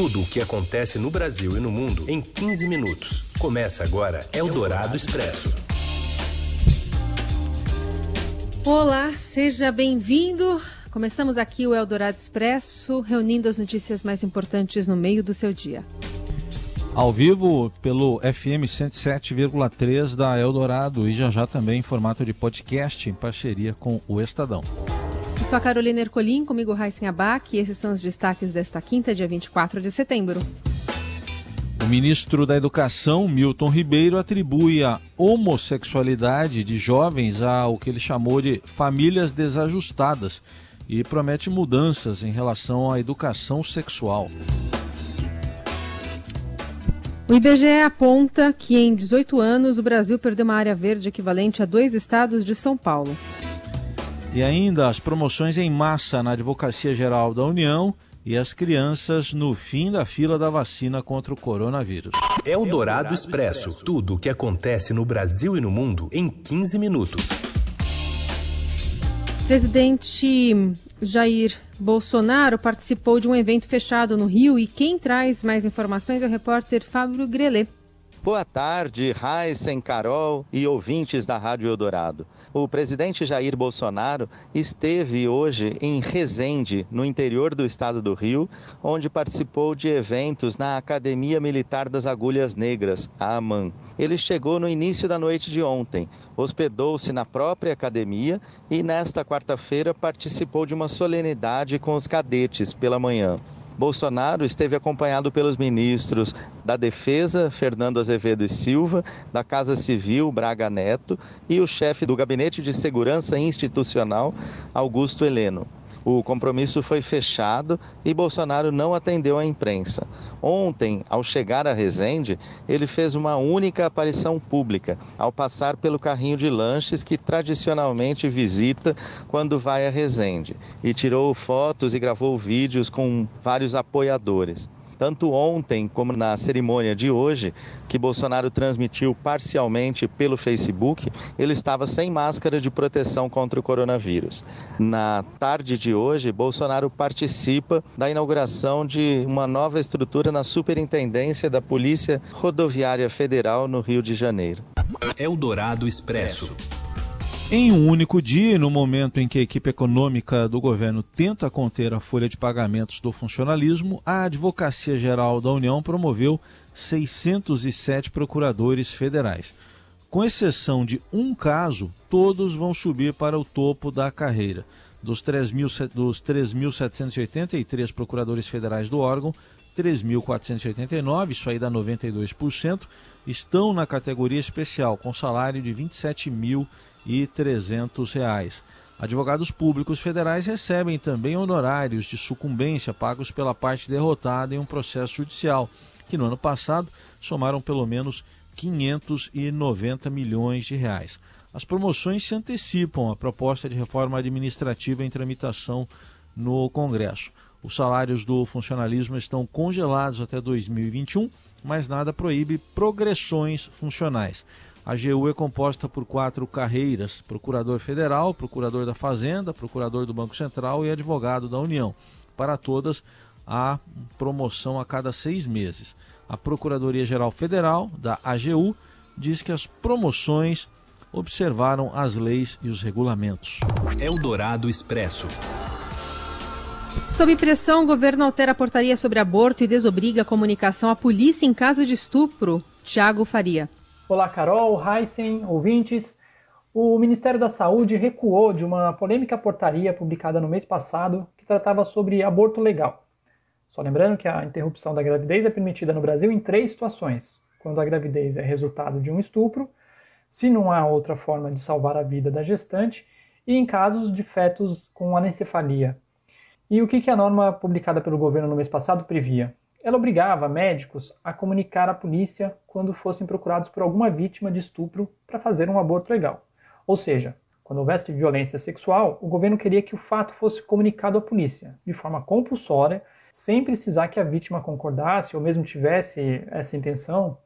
Tudo o que acontece no Brasil e no mundo em 15 minutos. Começa agora Eldorado Expresso. Olá, seja bem-vindo. Começamos aqui o Eldorado Expresso, reunindo as notícias mais importantes no meio do seu dia. Ao vivo pelo FM 107,3 da Eldorado e já já também em formato de podcast em parceria com o Estadão. Sou a Carolina Ercolim, comigo Raíssen Abac e esses são os destaques desta quinta, dia 24 de setembro. O ministro da Educação, Milton Ribeiro, atribui a homossexualidade de jovens ao que ele chamou de famílias desajustadas e promete mudanças em relação à educação sexual. O IBGE aponta que em 18 anos o Brasil perdeu uma área verde equivalente a dois estados de São Paulo. E ainda as promoções em massa na Advocacia Geral da União e as crianças no fim da fila da vacina contra o coronavírus. É o Dourado Expresso. Tudo o que acontece no Brasil e no mundo em 15 minutos. Presidente Jair Bolsonaro participou de um evento fechado no Rio e quem traz mais informações é o repórter Fábio Grelet. Boa tarde, Raíssen, Carol e ouvintes da Rádio Eldorado. O presidente Jair Bolsonaro esteve hoje em Resende, no interior do estado do Rio, onde participou de eventos na Academia Militar das Agulhas Negras, a AMAN. Ele chegou no início da noite de ontem, hospedou-se na própria academia e nesta quarta-feira participou de uma solenidade com os cadetes pela manhã. Bolsonaro esteve acompanhado pelos ministros da Defesa, Fernando Azevedo e Silva, da Casa Civil, Braga Neto, e o chefe do Gabinete de Segurança Institucional, Augusto Heleno. O compromisso foi fechado e Bolsonaro não atendeu à imprensa. Ontem, ao chegar a Resende, ele fez uma única aparição pública, ao passar pelo carrinho de lanches que tradicionalmente visita quando vai a Resende, e tirou fotos e gravou vídeos com vários apoiadores tanto ontem como na cerimônia de hoje, que Bolsonaro transmitiu parcialmente pelo Facebook, ele estava sem máscara de proteção contra o coronavírus. Na tarde de hoje, Bolsonaro participa da inauguração de uma nova estrutura na Superintendência da Polícia Rodoviária Federal no Rio de Janeiro. Eldorado Expresso. Em um único dia, no momento em que a equipe econômica do governo tenta conter a folha de pagamentos do funcionalismo, a Advocacia Geral da União promoveu 607 procuradores federais. Com exceção de um caso, todos vão subir para o topo da carreira. Dos 3.783 procuradores federais do órgão, 3.489, isso aí dá 92%, estão na categoria especial, com salário de R$ 27.300. Advogados públicos federais recebem também honorários de sucumbência pagos pela parte derrotada em um processo judicial, que no ano passado somaram pelo menos 590 milhões de reais. As promoções se antecipam à proposta de reforma administrativa em tramitação no Congresso. Os salários do funcionalismo estão congelados até 2021, mas nada proíbe progressões funcionais. A AGU é composta por quatro carreiras: procurador federal, procurador da Fazenda, procurador do Banco Central e advogado da União. Para todas, há promoção a cada seis meses. A Procuradoria-Geral Federal, da AGU, diz que as promoções observaram as leis e os regulamentos. Eldorado Expresso. Sob pressão, o governo altera a portaria sobre aborto e desobriga a comunicação à polícia em caso de estupro. Tiago Faria. Olá, Carol, Heisen, ouvintes. O Ministério da Saúde recuou de uma polêmica portaria publicada no mês passado que tratava sobre aborto legal. Só lembrando que a interrupção da gravidez é permitida no Brasil em três situações: quando a gravidez é resultado de um estupro, se não há outra forma de salvar a vida da gestante e em casos de fetos com anencefalia, e o que, a norma publicada pelo governo no mês passado previa? Ela obrigava médicos a comunicar à polícia quando fossem procurados por alguma vítima de estupro para fazer um aborto legal. Ou seja, quando houvesse violência sexual, o governo queria que o fato fosse comunicado à polícia, de forma compulsória, sem precisar que a vítima concordasse ou mesmo tivesse essa intenção,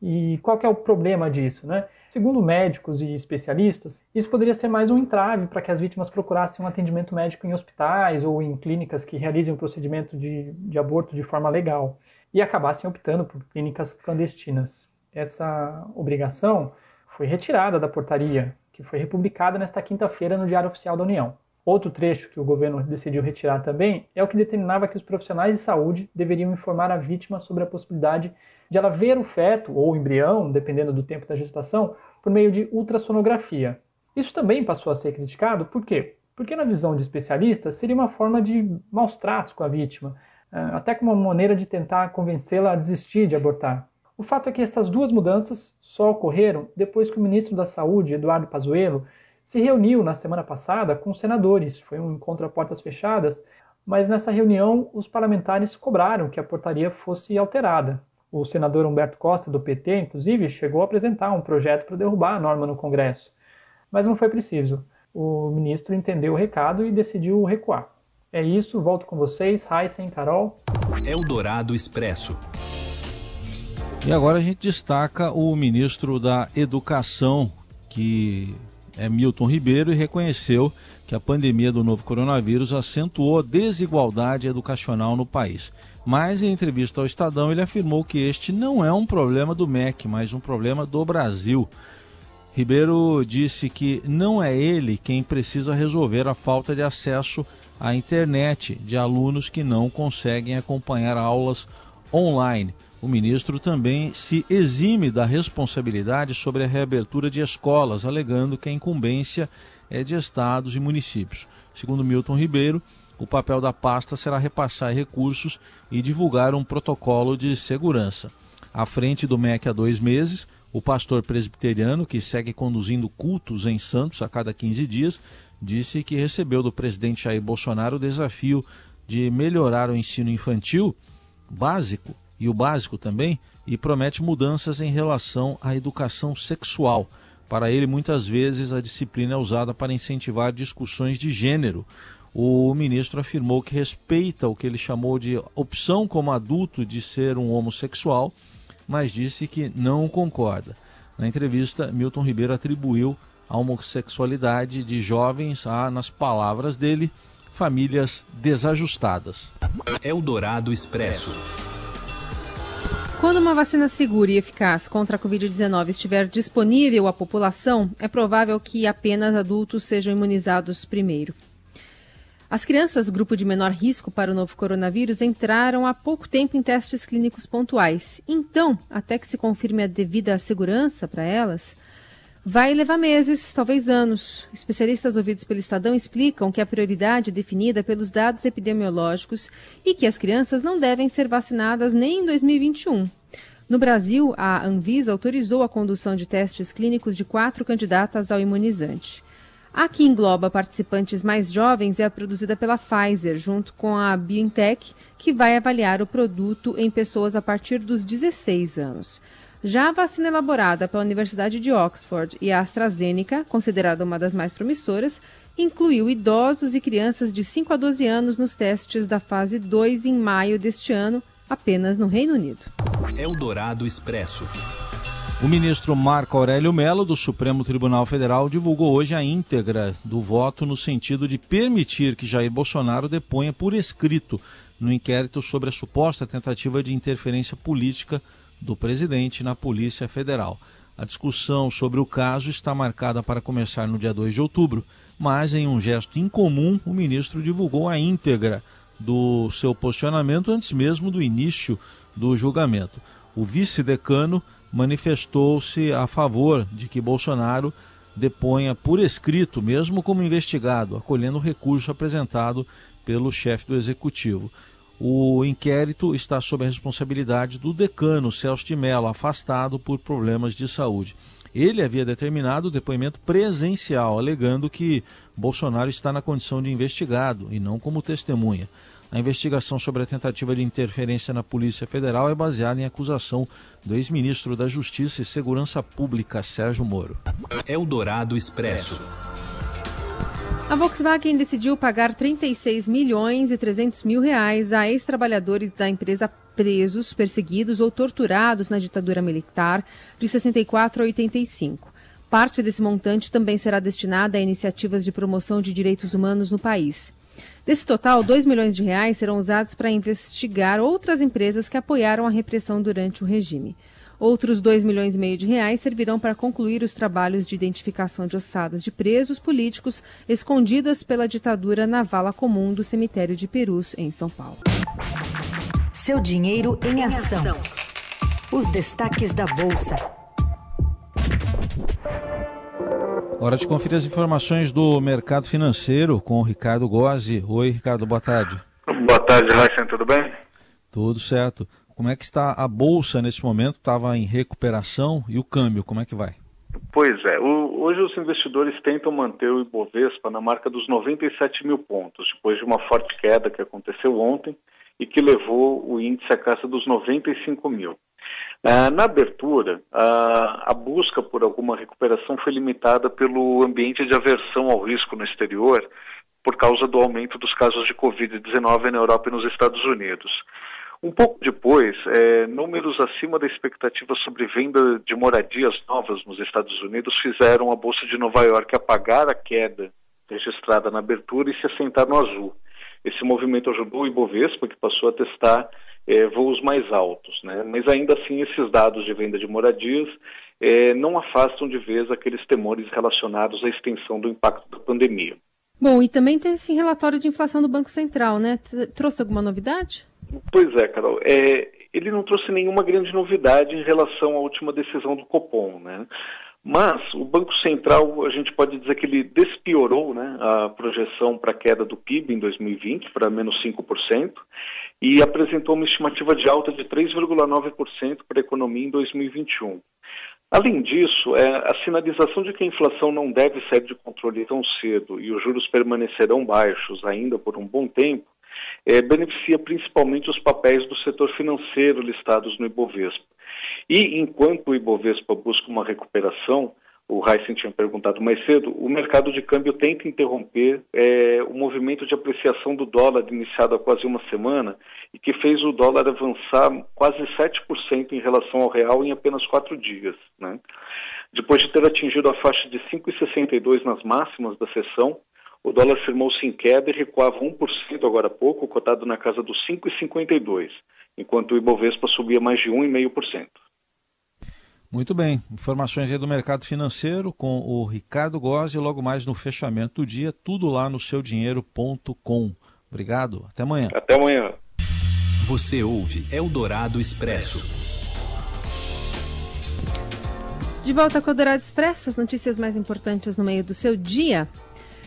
E qual é o problema disso, né? Segundo médicos e especialistas, isso poderia ser mais um entrave para que as vítimas procurassem um atendimento médico em hospitais ou em clínicas que realizem o procedimento de, de aborto de forma legal e acabassem optando por clínicas clandestinas. Essa obrigação foi retirada da portaria, que foi republicada nesta quinta-feira no Diário Oficial da União. Outro trecho que o governo decidiu retirar também é o que determinava que os profissionais de saúde deveriam informar a vítima sobre a possibilidade de ela ver o feto ou o embrião, dependendo do tempo da gestação, por meio de ultrassonografia. Isso também passou a ser criticado, por quê? Porque, na visão de especialistas, seria uma forma de maus tratos com a vítima, eh, até como uma maneira de tentar convencê-la a desistir de abortar. O fato é que essas duas mudanças só ocorreram depois que o ministro da Saúde, Eduardo Pazuello, se reuniu na semana passada com os senadores. Foi um encontro a portas fechadas, mas nessa reunião os parlamentares cobraram que a portaria fosse alterada. O senador Humberto Costa, do PT, inclusive, chegou a apresentar um projeto para derrubar a norma no Congresso. Mas não foi preciso. O ministro entendeu o recado e decidiu recuar. É isso, volto com vocês, Heisen, Carol. Eldorado Expresso. E agora a gente destaca o ministro da Educação, que é Milton Ribeiro, e reconheceu que a pandemia do novo coronavírus acentuou a desigualdade educacional no país. Mas em entrevista ao Estadão, ele afirmou que este não é um problema do MEC, mas um problema do Brasil. Ribeiro disse que não é ele quem precisa resolver a falta de acesso à internet de alunos que não conseguem acompanhar aulas online. O ministro também se exime da responsabilidade sobre a reabertura de escolas, alegando que a incumbência é de estados e municípios. Segundo Milton Ribeiro, o papel da pasta será repassar recursos e divulgar um protocolo de segurança. À frente do MEC há dois meses, o pastor presbiteriano, que segue conduzindo cultos em Santos a cada 15 dias, disse que recebeu do presidente Jair Bolsonaro o desafio de melhorar o ensino infantil básico e o básico também e promete mudanças em relação à educação sexual. Para ele, muitas vezes a disciplina é usada para incentivar discussões de gênero, o ministro afirmou que respeita o que ele chamou de opção como adulto de ser um homossexual, mas disse que não concorda. Na entrevista, Milton Ribeiro atribuiu a homossexualidade de jovens a, nas palavras dele, famílias desajustadas. Eldorado Expresso. Quando uma vacina segura e eficaz contra a Covid-19 estiver disponível à população, é provável que apenas adultos sejam imunizados primeiro. As crianças, grupo de menor risco para o novo coronavírus, entraram há pouco tempo em testes clínicos pontuais. Então, até que se confirme a devida segurança para elas, vai levar meses, talvez anos. Especialistas ouvidos pelo Estadão explicam que a prioridade é definida pelos dados epidemiológicos e que as crianças não devem ser vacinadas nem em 2021. No Brasil, a Anvisa autorizou a condução de testes clínicos de quatro candidatas ao imunizante. A que engloba participantes mais jovens é a produzida pela Pfizer, junto com a BioNTech, que vai avaliar o produto em pessoas a partir dos 16 anos. Já a vacina elaborada pela Universidade de Oxford e a AstraZeneca, considerada uma das mais promissoras, incluiu idosos e crianças de 5 a 12 anos nos testes da fase 2 em maio deste ano, apenas no Reino Unido. Eldorado Expresso. O ministro Marco Aurélio Mello, do Supremo Tribunal Federal, divulgou hoje a íntegra do voto no sentido de permitir que Jair Bolsonaro deponha por escrito no inquérito sobre a suposta tentativa de interferência política do presidente na Polícia Federal. A discussão sobre o caso está marcada para começar no dia 2 de outubro, mas em um gesto incomum, o ministro divulgou a íntegra do seu posicionamento antes mesmo do início do julgamento. O vice-decano manifestou-se a favor de que Bolsonaro deponha por escrito, mesmo como investigado, acolhendo o recurso apresentado pelo chefe do executivo. O inquérito está sob a responsabilidade do decano Celso de Mello, afastado por problemas de saúde. Ele havia determinado o depoimento presencial, alegando que Bolsonaro está na condição de investigado e não como testemunha. A investigação sobre a tentativa de interferência na Polícia Federal é baseada em acusação do ex-ministro da Justiça e Segurança Pública, Sérgio Moro. Eldorado Expresso. A Volkswagen decidiu pagar 36 milhões e 300 mil reais a ex-trabalhadores da empresa presos, perseguidos ou torturados na ditadura militar de 64 a 85. Parte desse montante também será destinada a iniciativas de promoção de direitos humanos no país. Desse total, 2 milhões de reais serão usados para investigar outras empresas que apoiaram a repressão durante o regime. Outros 2 milhões e meio de reais servirão para concluir os trabalhos de identificação de ossadas de presos políticos escondidas pela ditadura na vala comum do cemitério de Perus, em São Paulo. Seu dinheiro em ação. Os destaques da Bolsa. Hora de conferir as informações do mercado financeiro com o Ricardo Gozzi. Oi, Ricardo, boa tarde. Boa tarde, Raíssa, tudo bem? Tudo certo. Como é que está a Bolsa nesse momento? Estava em recuperação e o câmbio, como é que vai? Pois é, o, hoje os investidores tentam manter o Ibovespa na marca dos 97 mil pontos, depois de uma forte queda que aconteceu ontem e que levou o índice à casa dos 95 mil. Uh, na abertura, uh, a busca por alguma recuperação foi limitada pelo ambiente de aversão ao risco no exterior por causa do aumento dos casos de Covid-19 na Europa e nos Estados Unidos. Um pouco depois, é, números acima da expectativa sobre venda de moradias novas nos Estados Unidos fizeram a Bolsa de Nova York apagar a queda registrada na abertura e se assentar no azul. Esse movimento ajudou o Ibovespa, que passou a testar é, voos mais altos. Né? Mas ainda assim, esses dados de venda de moradias é, não afastam de vez aqueles temores relacionados à extensão do impacto da pandemia. Bom, e também tem esse relatório de inflação do Banco Central, né? Trouxe alguma novidade? Pois é, Carol. É, ele não trouxe nenhuma grande novidade em relação à última decisão do Copom, né? Mas o Banco Central, a gente pode dizer que ele despiorou né, a projeção para a queda do PIB em 2020 para menos 5% e apresentou uma estimativa de alta de 3,9% para a economia em 2021. Além disso, é, a sinalização de que a inflação não deve sair de controle tão cedo e os juros permanecerão baixos ainda por um bom tempo, é, beneficia principalmente os papéis do setor financeiro listados no Ibovespa. E enquanto o Ibovespa busca uma recuperação, o Heisen tinha perguntado mais cedo, o mercado de câmbio tenta interromper é, o movimento de apreciação do dólar iniciado há quase uma semana e que fez o dólar avançar quase 7% em relação ao real em apenas quatro dias. Né? Depois de ter atingido a faixa de 5,62 nas máximas da sessão, o dólar firmou-se em queda e recuava 1% agora há pouco, cotado na casa dos 5,52, enquanto o Ibovespa subia mais de 1,5%. Muito bem. Informações aí do mercado financeiro com o Ricardo Gozzi logo mais no fechamento do dia, tudo lá no seudinheiro.com. Obrigado. Até amanhã. Até amanhã. Você ouve Eldorado Expresso. De volta com o Eldorado Expresso, as notícias mais importantes no meio do seu dia.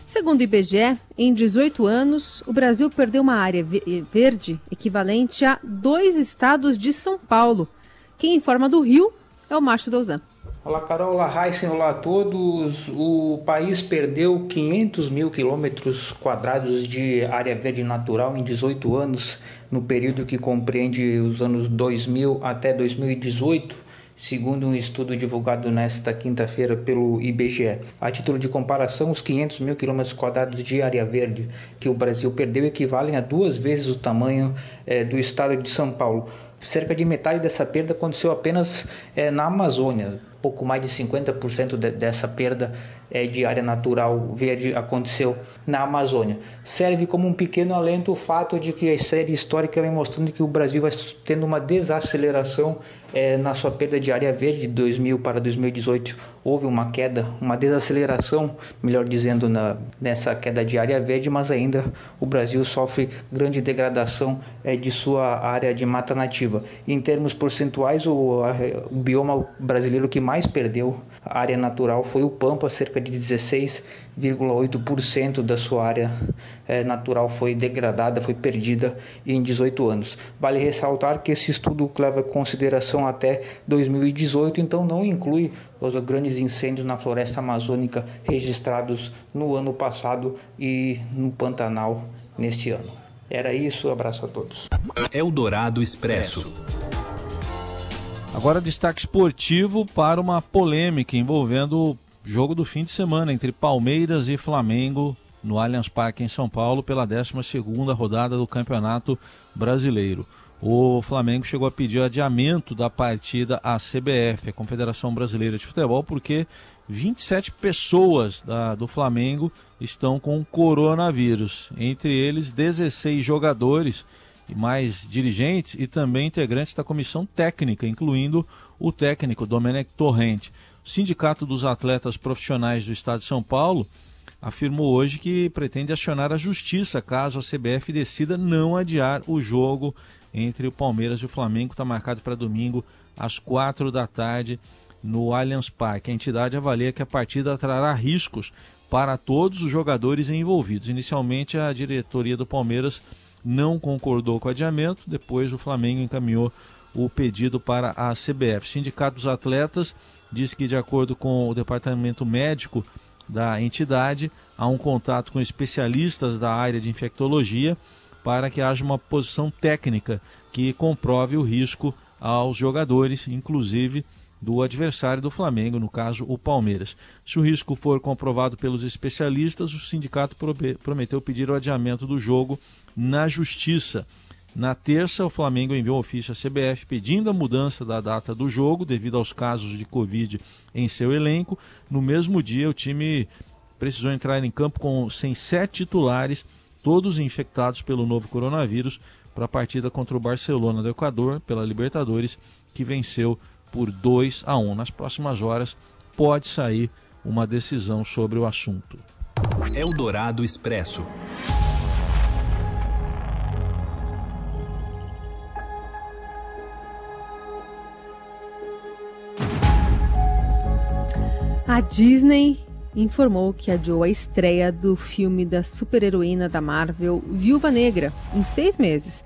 Segundo o IBGE, em 18 anos, o Brasil perdeu uma área verde equivalente a dois estados de São Paulo. Quem informa do Rio é o Márcio Douzan. Olá Carol, olá Heisen, olá a todos. O país perdeu 500 mil quilômetros quadrados de área verde natural em 18 anos, no período que compreende os anos 2000 até 2018, segundo um estudo divulgado nesta quinta-feira pelo IBGE. A título de comparação, os 500 mil quilômetros quadrados de área verde que o Brasil perdeu equivalem a duas vezes o tamanho eh, do estado de São Paulo cerca de metade dessa perda aconteceu apenas é, na Amazônia. Pouco mais de 50% de, dessa perda é, de área natural verde aconteceu na Amazônia. Serve como um pequeno alento o fato de que a série histórica vem mostrando que o Brasil vai tendo uma desaceleração é, na sua perda de área verde de 2000 para 2018 houve uma queda, uma desaceleração, melhor dizendo, na, nessa queda de área verde, mas ainda o Brasil sofre grande degradação é, de sua área de mata nativa. Em termos percentuais, o, a, o bioma brasileiro que mais perdeu área natural foi o Pampa, cerca de 16,8% da sua área é, natural foi degradada, foi perdida em 18 anos. Vale ressaltar que esse estudo leva consideração até 2018, então não inclui os grandes incêndios na floresta amazônica registrados no ano passado e no Pantanal neste ano. Era isso, abraço a todos. Eldorado Expresso. Agora destaque esportivo para uma polêmica envolvendo o jogo do fim de semana entre Palmeiras e Flamengo no Allianz Parque em São Paulo pela 12ª rodada do Campeonato Brasileiro. o Flamengo chegou a pedir adiamento da partida à CBF, a Confederação Brasileira de Futebol, porque 27 pessoas da, do Flamengo estão com coronavírus, entre eles 16 jogadores mais dirigentes e também integrantes da comissão técnica, incluindo o técnico Domenech Torrente. O Sindicato dos Atletas Profissionais do Estado de São Paulo afirmou hoje que pretende acionar a justiça caso a CBF decida não adiar o jogo entre o Palmeiras e o Flamengo, está marcado para domingo às quatro da tarde no Allianz Parque. A entidade avalia que a partida trará riscos para todos os jogadores envolvidos. Inicialmente, a diretoria do Palmeiras não concordou com o adiamento, depois o Flamengo encaminhou o pedido para a CBF. O Sindicato dos Atletas diz que, de acordo com o departamento médico da entidade, há um contato com especialistas da área de infectologia para que haja uma posição técnica que comprove o risco aos jogadores, inclusive do adversário do Flamengo, no caso o Palmeiras. Se o risco for comprovado pelos especialistas, o sindicato prometeu pedir o adiamento do jogo na justiça. Na terça, o Flamengo enviou um ofício à CBF pedindo a mudança da data do jogo devido aos casos de Covid em seu elenco. No mesmo dia, o time precisou entrar em campo com sem sete titulares, todos infectados pelo novo coronavírus, para a partida contra o Barcelona do Equador pela Libertadores, que venceu por 2 a 1. Nas próximas horas pode sair uma decisão sobre o assunto. Eldorado Expresso. A Disney informou que adiou a estreia do filme da super-heroína da Marvel, Viúva Negra, em seis meses.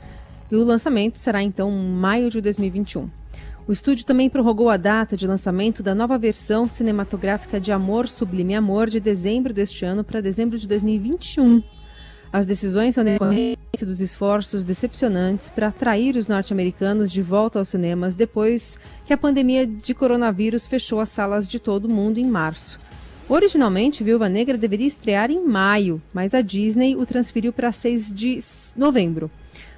E o lançamento será então em maio de 2021. O estúdio também prorrogou a data de lançamento da nova versão cinematográfica de Amor Sublime Amor de dezembro deste ano para dezembro de 2021. As decisões são decorrência dos esforços decepcionantes para atrair os norte-americanos de volta aos cinemas depois que a pandemia de coronavírus fechou as salas de todo o mundo em março. Originalmente, Viúva Negra deveria estrear em maio, mas a Disney o transferiu para 6 de novembro.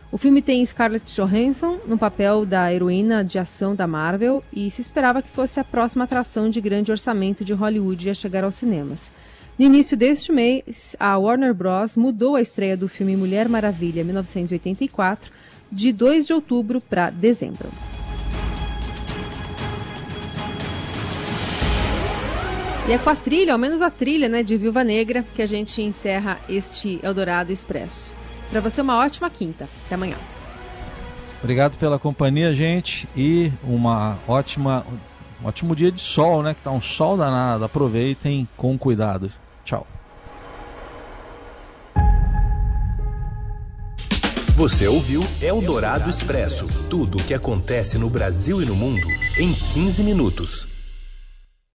O filme tem Scarlett Johansson no papel da heroína de ação da Marvel e se esperava que fosse a próxima atração de grande orçamento de Hollywood a chegar aos cinemas. No início deste mês, a Warner Bros. mudou a estreia do filme Mulher Maravilha 1984 de 2 de outubro para dezembro. E é com a trilha, ao menos a trilha né, de Viúva Negra, que a gente encerra este Eldorado Expresso. Para você, uma ótima quinta. Até amanhã. Obrigado pela companhia, gente, e uma ótima, um ótimo dia de sol, né? Que tá um sol danado. Aproveitem com cuidado. Tchau. Você ouviu Eldorado Expresso tudo o que acontece no Brasil e no mundo em 15 minutos.